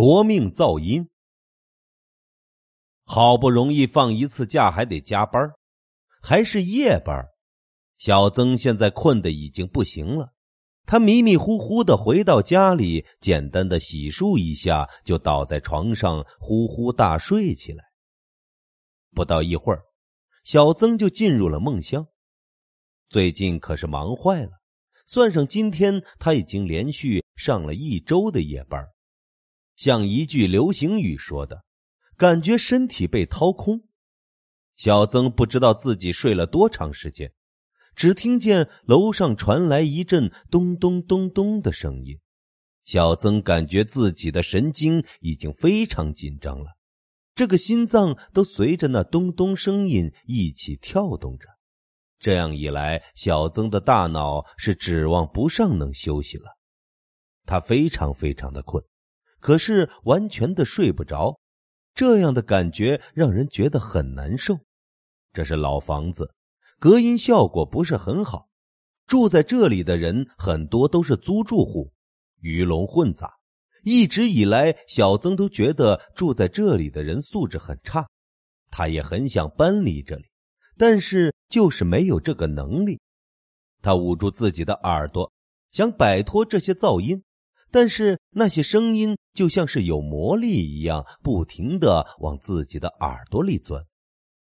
夺命噪音。好不容易放一次假，还得加班，还是夜班。小曾现在困得已经不行了，他迷迷糊糊的回到家里，简单的洗漱一下，就倒在床上呼呼大睡起来。不到一会儿，小曾就进入了梦乡。最近可是忙坏了，算上今天，他已经连续上了一周的夜班。像一句流行语说的：“感觉身体被掏空。”小曾不知道自己睡了多长时间，只听见楼上传来一阵咚咚咚咚的声音。小曾感觉自己的神经已经非常紧张了，这个心脏都随着那咚咚声音一起跳动着。这样一来，小曾的大脑是指望不上能休息了，他非常非常的困。可是完全的睡不着，这样的感觉让人觉得很难受。这是老房子，隔音效果不是很好。住在这里的人很多都是租住户，鱼龙混杂。一直以来，小曾都觉得住在这里的人素质很差，他也很想搬离这里，但是就是没有这个能力。他捂住自己的耳朵，想摆脱这些噪音。但是那些声音就像是有魔力一样，不停的往自己的耳朵里钻。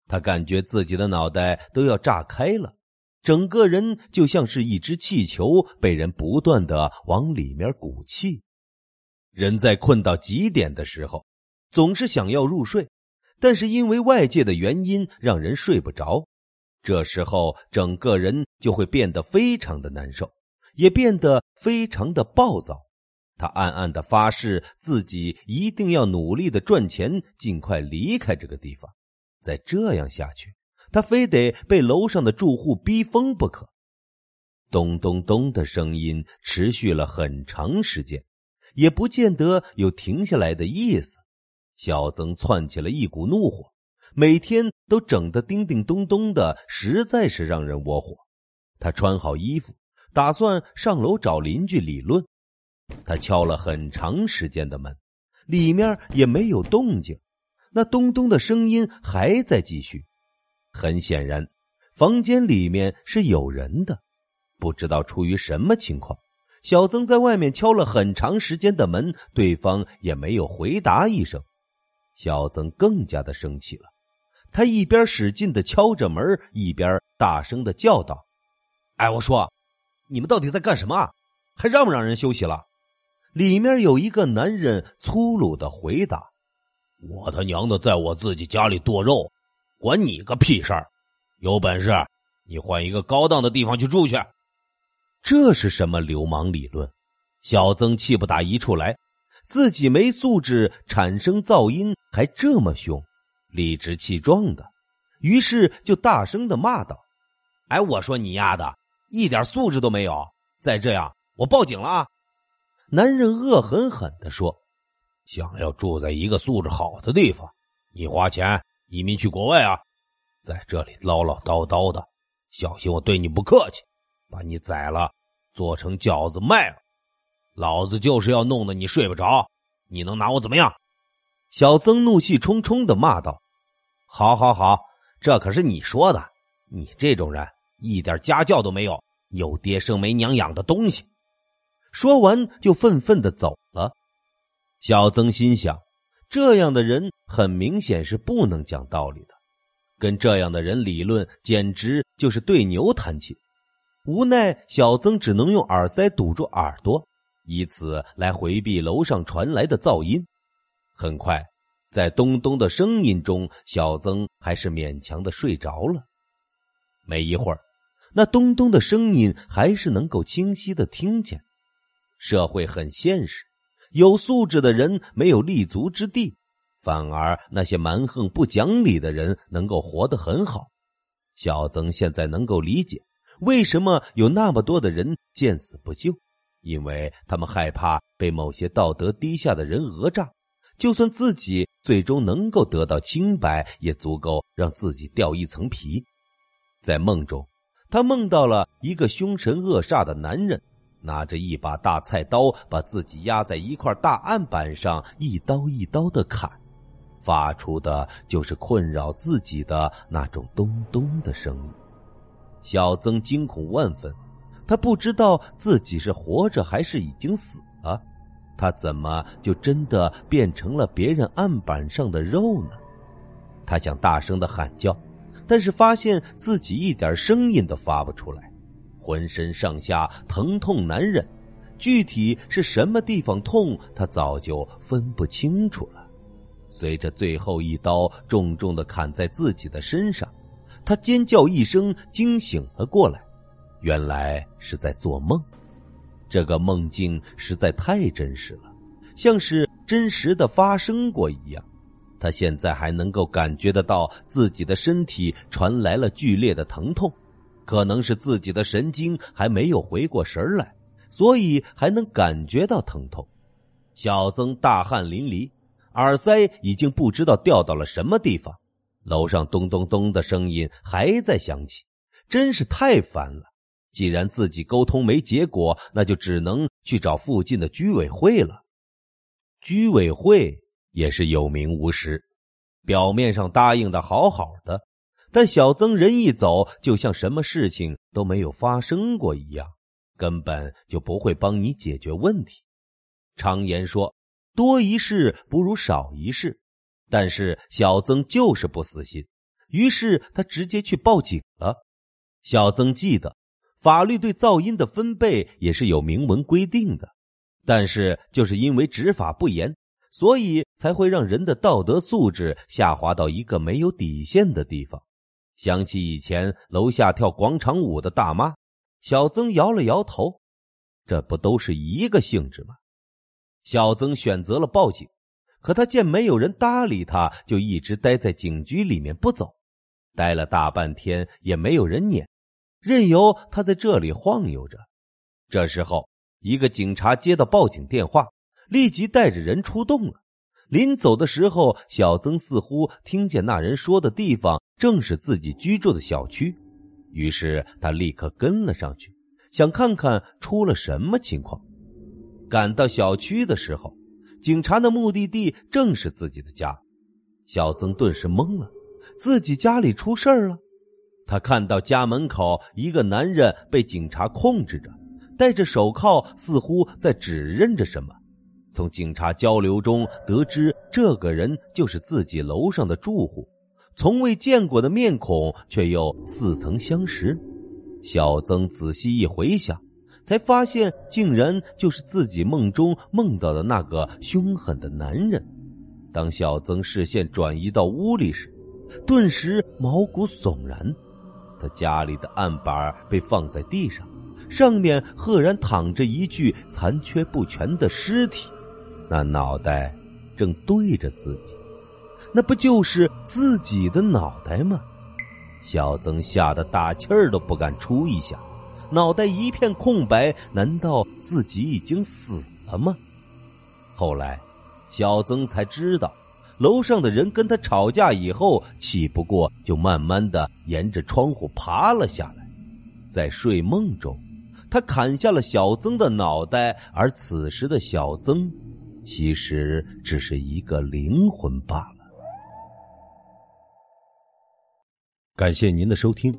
他感觉自己的脑袋都要炸开了，整个人就像是一只气球，被人不断的往里面鼓气。人在困到极点的时候，总是想要入睡，但是因为外界的原因，让人睡不着。这时候，整个人就会变得非常的难受，也变得非常的暴躁。他暗暗的发誓，自己一定要努力的赚钱，尽快离开这个地方。再这样下去，他非得被楼上的住户逼疯不可。咚咚咚的声音持续了很长时间，也不见得有停下来的意思。小曾窜起了一股怒火，每天都整得叮叮咚咚的，实在是让人窝火。他穿好衣服，打算上楼找邻居理论。他敲了很长时间的门，里面也没有动静，那咚咚的声音还在继续。很显然，房间里面是有人的，不知道出于什么情况。小曾在外面敲了很长时间的门，对方也没有回答一声。小曾更加的生气了，他一边使劲的敲着门，一边大声的叫道：“哎，我说，你们到底在干什么啊？还让不让人休息了？”里面有一个男人粗鲁的回答：“我他娘的，在我自己家里剁肉，管你个屁事儿！有本事你换一个高档的地方去住去。”这是什么流氓理论？小曾气不打一处来，自己没素质，产生噪音还这么凶，理直气壮的，于是就大声的骂道：“哎，我说你丫的，一点素质都没有！再这样，我报警了啊！”男人恶狠狠的说：“想要住在一个素质好的地方，你花钱移民去国外啊！在这里唠唠叨叨的，小心我对你不客气，把你宰了，做成饺子卖了。老子就是要弄得你睡不着，你能拿我怎么样？”小曾怒气冲冲的骂道：“好，好，好，这可是你说的，你这种人一点家教都没有，有爹生没娘养的东西。”说完，就愤愤的走了。小曾心想，这样的人很明显是不能讲道理的，跟这样的人理论，简直就是对牛弹琴。无奈，小曾只能用耳塞堵住耳朵，以此来回避楼上传来的噪音。很快，在咚咚的声音中，小曾还是勉强的睡着了。没一会儿，那咚咚的声音还是能够清晰的听见。社会很现实，有素质的人没有立足之地，反而那些蛮横不讲理的人能够活得很好。小曾现在能够理解为什么有那么多的人见死不救，因为他们害怕被某些道德低下的人讹诈，就算自己最终能够得到清白，也足够让自己掉一层皮。在梦中，他梦到了一个凶神恶煞的男人。拿着一把大菜刀，把自己压在一块大案板上，一刀一刀的砍，发出的就是困扰自己的那种咚咚的声音。小曾惊恐万分，他不知道自己是活着还是已经死了，他怎么就真的变成了别人案板上的肉呢？他想大声的喊叫，但是发现自己一点声音都发不出来。浑身上下疼痛难忍，具体是什么地方痛，他早就分不清楚了。随着最后一刀重重的砍在自己的身上，他尖叫一声，惊醒了过来。原来是在做梦，这个梦境实在太真实了，像是真实的发生过一样。他现在还能够感觉得到自己的身体传来了剧烈的疼痛。可能是自己的神经还没有回过神来，所以还能感觉到疼痛。小曾大汗淋漓，耳塞已经不知道掉到了什么地方。楼上咚咚咚的声音还在响起，真是太烦了。既然自己沟通没结果，那就只能去找附近的居委会了。居委会也是有名无实，表面上答应的好好的。但小曾人一走，就像什么事情都没有发生过一样，根本就不会帮你解决问题。常言说，多一事不如少一事，但是小曾就是不死心，于是他直接去报警了。小曾记得，法律对噪音的分贝也是有明文规定的，但是就是因为执法不严，所以才会让人的道德素质下滑到一个没有底线的地方。想起以前楼下跳广场舞的大妈，小曾摇了摇头，这不都是一个性质吗？小曾选择了报警，可他见没有人搭理他，就一直待在警局里面不走，待了大半天也没有人撵，任由他在这里晃悠着。这时候，一个警察接到报警电话，立即带着人出动了。临走的时候，小曾似乎听见那人说的地方正是自己居住的小区，于是他立刻跟了上去，想看看出了什么情况。赶到小区的时候，警察的目的地正是自己的家，小曾顿时懵了，自己家里出事儿了。他看到家门口一个男人被警察控制着，戴着手铐，似乎在指认着什么。从警察交流中得知，这个人就是自己楼上的住户，从未见过的面孔，却又似曾相识。小曾仔细一回想，才发现竟然就是自己梦中梦到的那个凶狠的男人。当小曾视线转移到屋里时，顿时毛骨悚然。他家里的案板被放在地上，上面赫然躺着一具残缺不全的尸体。那脑袋正对着自己，那不就是自己的脑袋吗？小曾吓得大气儿都不敢出一下，脑袋一片空白。难道自己已经死了吗？后来，小曾才知道，楼上的人跟他吵架以后，气不过，就慢慢的沿着窗户爬了下来。在睡梦中，他砍下了小曾的脑袋，而此时的小曾。其实只是一个灵魂罢了。感谢您的收听，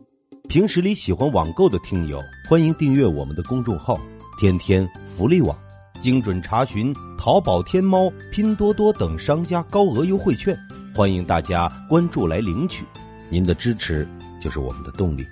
平时里喜欢网购的听友，欢迎订阅我们的公众号“天天福利网”，精准查询淘宝、天猫、拼多多等商家高额优惠券，欢迎大家关注来领取。您的支持就是我们的动力。